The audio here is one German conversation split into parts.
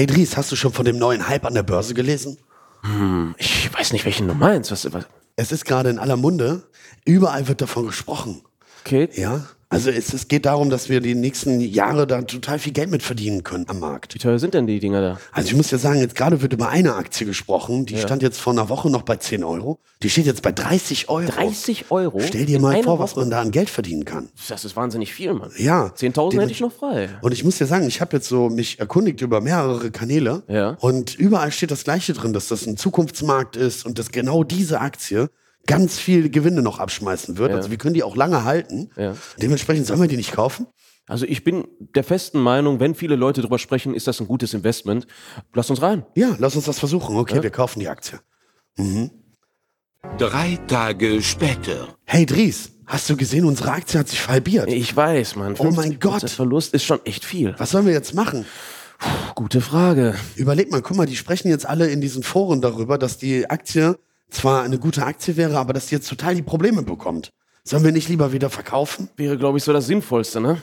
Hey Dries, hast du schon von dem neuen Hype an der Börse gelesen? Hm, ich weiß nicht, welchen du meinst. Was, was? Es ist gerade in aller Munde. Überall wird davon gesprochen. Okay. Ja, also es, es geht darum, dass wir die nächsten Jahre da total viel Geld mit verdienen können am Markt. Wie teuer sind denn die Dinger da? Also ich muss ja sagen, jetzt gerade wird über eine Aktie gesprochen, die Ja. stand jetzt vor einer Woche noch bei 10 Euro. Die steht jetzt bei 30 Euro. 30 Euro? Stell dir in mal vor, was Woche? man da an Geld verdienen kann. Das ist wahnsinnig viel, Mann. Ja. 10.000 Dem- hätte ich noch frei. Und ich muss ja sagen, ich habe jetzt so mich erkundigt über mehrere Kanäle Ja. und überall steht das Gleiche drin, dass das ein Zukunftsmarkt ist und dass genau diese Aktie ganz viel Gewinne noch abschmeißen wird. Ja. Also wir können die auch lange halten. Ja. Dementsprechend sollen wir die nicht kaufen. Also ich bin der festen Meinung, wenn viele Leute drüber sprechen, ist das ein gutes Investment. Lass uns rein. Ja, lass uns das versuchen. Okay, Ja. wir kaufen die Aktie. Drei Tage später. Hey Dries, hast du gesehen, unsere Aktie hat sich halbiert. Ich weiß, Mann. Oh mein 50% Gott. Verlust ist schon echt viel. Was sollen wir jetzt machen? Gute Frage. Überleg mal, guck mal, die sprechen jetzt alle in diesen Foren darüber, dass die Aktie zwar eine gute Aktie wäre, aber dass die jetzt total die Probleme bekommt. Sollen wir nicht lieber wieder verkaufen? Wäre, glaube ich, so das Sinnvollste, ne?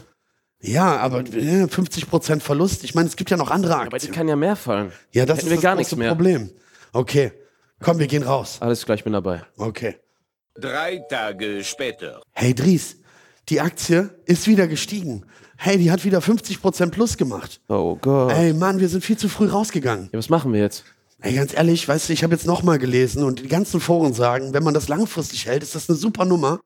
Ja, aber äh, 50% Verlust. Ich meine, es gibt ja noch andere Aber die Aktien. kann ja mehr fallen. ja, das Hätten ist wir das gar große nichts mehr. Problem. Okay, komm, wir gehen raus. Alles klar, ich bin dabei. Okay. Drei Tage später. Hey Dries, die Aktie ist wieder gestiegen. Hey, die hat wieder 50% plus gemacht. Oh Gott. Ey, Mann, wir sind viel zu früh rausgegangen. Ja, was machen wir jetzt? Ey, ganz ehrlich, weißt du, ich habe jetzt nochmal gelesen und die ganzen Foren sagen, wenn man das langfristig hält, ist das eine super Nummer.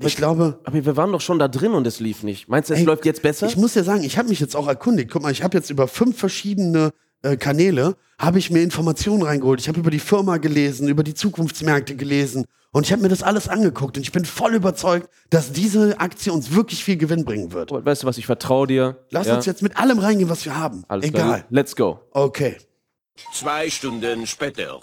ich glaube, Aber wir waren doch schon da drin und es lief nicht. Meinst du, es Ey, läuft jetzt besser? Ich muss ja sagen, ich habe mich jetzt auch erkundigt. Guck mal, ich habe jetzt über fünf verschiedene äh, Kanäle, habe ich mir Informationen reingeholt. Ich habe über die Firma gelesen, über die Zukunftsmärkte gelesen und ich habe mir das alles angeguckt und ich bin voll überzeugt, dass diese Aktie uns wirklich viel Gewinn bringen wird. weißt du was, ich vertraue dir. Lass Ja? uns jetzt mit allem reingehen, was wir haben. Alles Egal. klar. Let's go. Okay. Zwei Stunden später.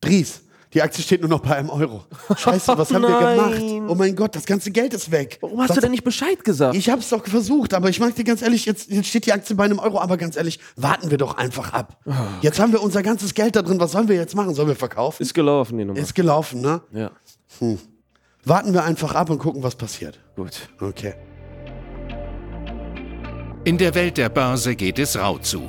Dries, die Aktie steht nur noch bei einem Euro. Scheiße, was haben wir gemacht? Oh mein Gott, das ganze Geld ist weg. Warum hast was, du denn nicht Bescheid gesagt? Ich habe es doch versucht, aber ich mag dir ganz ehrlich, jetzt, jetzt steht die Aktie bei einem Euro, aber ganz ehrlich, warten wir doch einfach ab. Oh, Jetzt haben wir unser ganzes Geld da drin, was sollen wir jetzt machen? Sollen wir verkaufen? ist gelaufen, die Nummer. Ist gelaufen, ne? ja, Warten wir einfach ab und gucken, was passiert. gut. Okay. In der Welt der Börse geht es rau zu.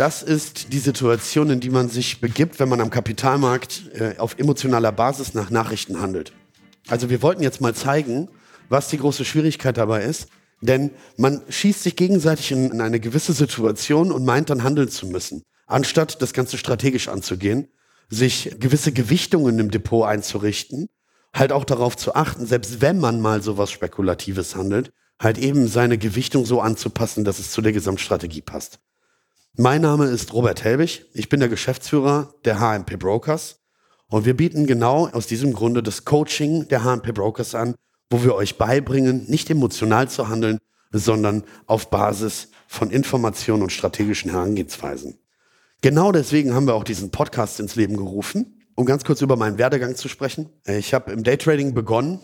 das ist die Situation, in die man sich begibt, wenn man am Kapitalmarkt äh, auf emotionaler Basis nach Nachrichten handelt. Also wir wollten jetzt mal zeigen, was die große Schwierigkeit dabei ist. Denn man schießt sich gegenseitig in, in eine gewisse Situation und meint dann handeln zu müssen. Anstatt das Ganze strategisch anzugehen, sich gewisse Gewichtungen im Depot einzurichten, halt auch darauf zu achten, selbst wenn man mal sowas Spekulatives handelt, halt eben seine Gewichtung so anzupassen, dass es zu der Gesamtstrategie passt. Mein Name ist Robert Helbig. Ich bin der Geschäftsführer der HMP Brokers. Und wir bieten genau aus diesem Grunde das Coaching der HMP Brokers an, wo wir euch beibringen, nicht emotional zu handeln, sondern auf Basis von Informationen und strategischen Herangehensweisen. Genau deswegen haben wir auch diesen Podcast ins Leben gerufen, um ganz kurz über meinen Werdegang zu sprechen. Ich habe im Daytrading begonnen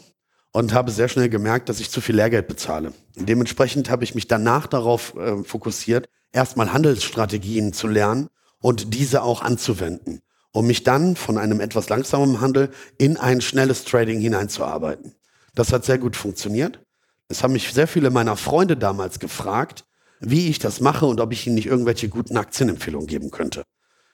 und habe sehr schnell gemerkt, dass ich zu viel Lehrgeld bezahle. Dementsprechend habe ich mich danach darauf äh, fokussiert, erstmal Handelsstrategien zu lernen und diese auch anzuwenden, um mich dann von einem etwas langsamen Handel in ein schnelles Trading hineinzuarbeiten. Das hat sehr gut funktioniert. Es haben mich sehr viele meiner Freunde damals gefragt, wie ich das mache und ob ich ihnen nicht irgendwelche guten Aktienempfehlungen geben könnte.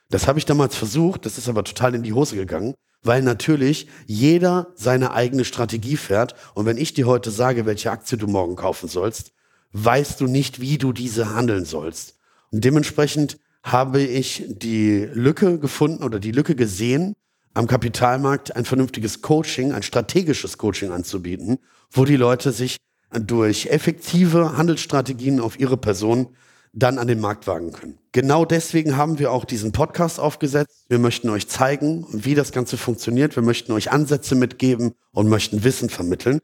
Das habe ich damals versucht, das ist aber total in die Hose gegangen, weil natürlich jeder seine eigene Strategie fährt. Und wenn ich dir heute sage, welche Aktie du morgen kaufen sollst, weißt du nicht, wie du diese handeln sollst. Und dementsprechend habe ich die Lücke gefunden oder die Lücke gesehen, am Kapitalmarkt ein vernünftiges Coaching, ein strategisches Coaching anzubieten, wo die Leute sich durch effektive Handelsstrategien auf ihre Person dann an den Markt wagen können. Genau deswegen haben wir auch diesen Podcast aufgesetzt. Wir möchten euch zeigen, wie das Ganze funktioniert. Wir möchten euch Ansätze mitgeben und möchten Wissen vermitteln.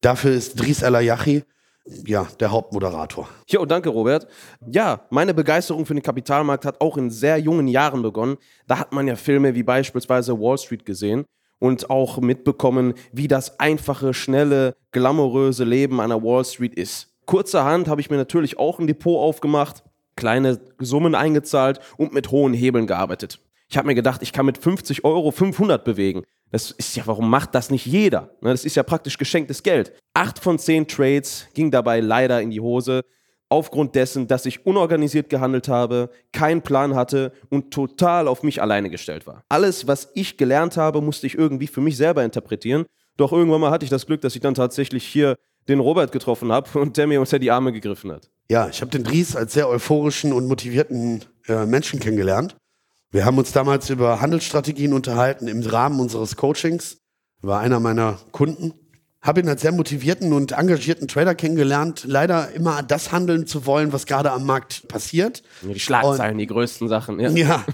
Dafür ist Dries El Ayachi ja, der Hauptmoderator. Jo, danke, Robert. Ja, meine Begeisterung für den Kapitalmarkt hat auch in sehr jungen Jahren begonnen. Da hat man ja Filme wie beispielsweise Wall Street gesehen und auch mitbekommen, wie das einfache, schnelle, glamouröse Leben der Wall Street ist. Kurzerhand habe ich mir natürlich auch ein Depot aufgemacht, kleine Summen eingezahlt und mit hohen Hebeln gearbeitet. Ich habe mir gedacht, ich kann mit 50 Euro 500 bewegen. Das ist ja, warum macht das nicht jeder? Ne, das ist ja praktisch geschenktes Geld. Acht von zehn Trades ging dabei leider in die Hose, aufgrund dessen, dass ich unorganisiert gehandelt habe, keinen Plan hatte und total auf mich alleine gestellt war. Alles, was ich gelernt habe, musste ich irgendwie für mich selber interpretieren. Doch irgendwann mal hatte ich das Glück, dass ich dann tatsächlich hier den Robert getroffen habe und der mir unter die Arme gegriffen hat. Ja, ich habe den Dries als sehr euphorischen und motivierten äh, Menschen kennengelernt. Wir haben uns damals über Handelsstrategien unterhalten im Rahmen unseres Coachings. War einer meiner Kunden. Habe ihn als sehr motivierten und engagierten Trader kennengelernt. Leider immer das handeln zu wollen, was gerade am Markt passiert. Die Schlagzeilen, und, die größten Sachen. Ja, ja.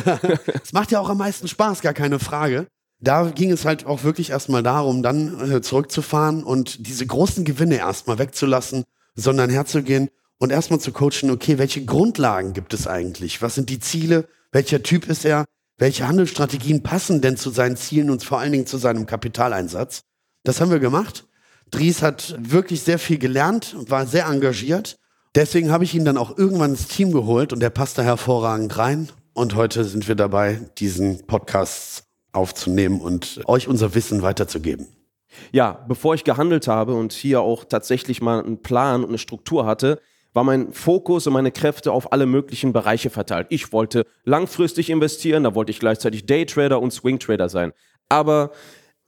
es macht ja auch am meisten Spaß, gar keine Frage. Da ging es halt auch wirklich erstmal darum, dann äh, zurückzufahren und diese großen Gewinne erstmal wegzulassen, sondern herzugehen und erstmal zu coachen, okay, welche Grundlagen gibt es eigentlich? Was sind die Ziele? Welcher Typ ist er? Welche Handelsstrategien passen denn zu seinen Zielen und vor allen Dingen zu seinem Kapitaleinsatz? Das haben wir gemacht. Dries hat wirklich sehr viel gelernt und war sehr engagiert. Deswegen habe ich ihn dann auch irgendwann ins Team geholt und der passt da hervorragend rein. Und heute sind wir dabei, diesen Podcast aufzunehmen und euch unser Wissen weiterzugeben. Ja, bevor ich gehandelt habe und hier auch tatsächlich mal einen Plan und eine Struktur hatte, war mein Fokus und meine Kräfte auf alle möglichen Bereiche verteilt. Ich wollte langfristig investieren, da wollte ich gleichzeitig Daytrader und Swingtrader sein. Aber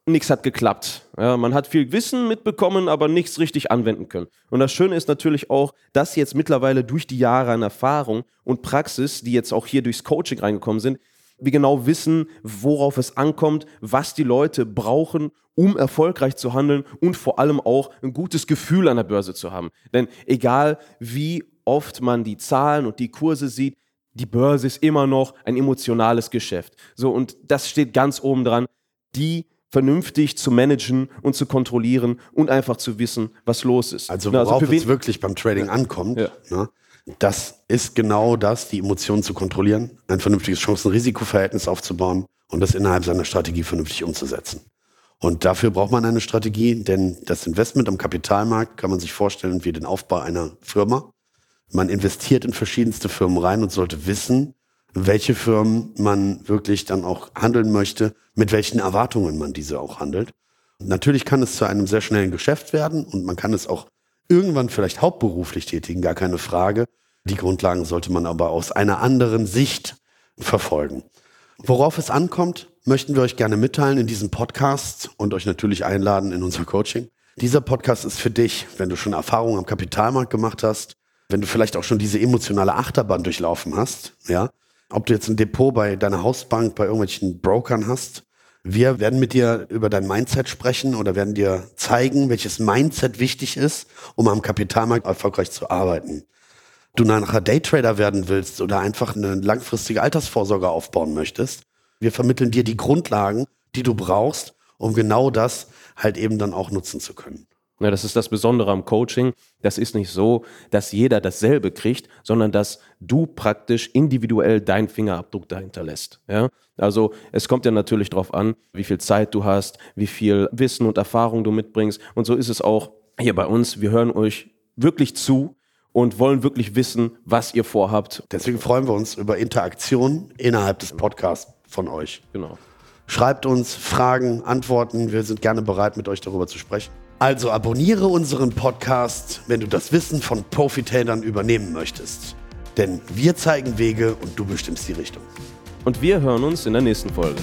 nichts hat geklappt. Ja, man hat viel Wissen mitbekommen, aber nichts richtig anwenden können. Und das Schöne ist natürlich auch, dass jetzt mittlerweile durch die Jahre an Erfahrung und Praxis, die jetzt auch hier durchs Coaching reingekommen sind, wir genau wissen, worauf es ankommt, was die Leute brauchen, um erfolgreich zu handeln und vor allem auch ein gutes Gefühl an der Börse zu haben. Denn egal wie oft man die Zahlen und die Kurse sieht, die Börse ist immer noch ein emotionales Geschäft. So, und das steht ganz oben dran, die vernünftig zu managen und zu kontrollieren und einfach zu wissen, was los ist. Also worauf also es wirklich beim Trading ankommt, ja. ne? Das ist genau das, die Emotionen zu kontrollieren, ein vernünftiges Chancen-Risiko-Verhältnis aufzubauen und das innerhalb seiner Strategie vernünftig umzusetzen. Und dafür braucht man eine Strategie, denn das Investment am Kapitalmarkt kann man sich vorstellen wie den Aufbau einer Firma. Man investiert in verschiedenste Firmen rein und sollte wissen, welche Firmen man wirklich dann auch handeln möchte, mit welchen Erwartungen man diese auch handelt. Natürlich kann es zu einem sehr schnellen Geschäft werden und man kann es auch irgendwann vielleicht hauptberuflich tätigen, gar keine Frage. Die Grundlagen sollte man aber aus einer anderen Sicht verfolgen. Worauf es ankommt, möchten wir euch gerne mitteilen in diesem Podcast und euch natürlich einladen in unser Coaching. Dieser Podcast ist für dich, wenn du schon Erfahrungen am Kapitalmarkt gemacht hast, wenn du vielleicht auch schon diese emotionale Achterbahn durchlaufen hast, ja, ob du jetzt ein Depot bei deiner Hausbank, bei irgendwelchen Brokern hast wir werden mit dir über dein Mindset sprechen oder werden dir zeigen, welches Mindset wichtig ist, um am Kapitalmarkt erfolgreich zu arbeiten. Du nachher Daytrader werden willst oder einfach eine langfristige Altersvorsorge aufbauen möchtest. Wir vermitteln dir die Grundlagen, die du brauchst, um genau das halt eben dann auch nutzen zu können. Ja, das ist das Besondere am Coaching. Das ist nicht so, dass jeder dasselbe kriegt, sondern dass du praktisch individuell deinen Fingerabdruck dahinter lässt. Ja? Also es kommt ja natürlich darauf an, wie viel Zeit du hast, wie viel Wissen und Erfahrung du mitbringst. Und so ist es auch hier bei uns. Wir hören euch wirklich zu und wollen wirklich wissen, was ihr vorhabt. Deswegen freuen wir uns über Interaktion innerhalb des Podcasts von euch. Genau. Schreibt uns Fragen, Antworten. Wir sind gerne bereit, mit euch darüber zu sprechen. Also abonniere unseren Podcast, wenn du das Wissen von Profitadern übernehmen möchtest. Denn wir zeigen Wege und du bestimmst die Richtung. Und wir hören uns in der nächsten Folge.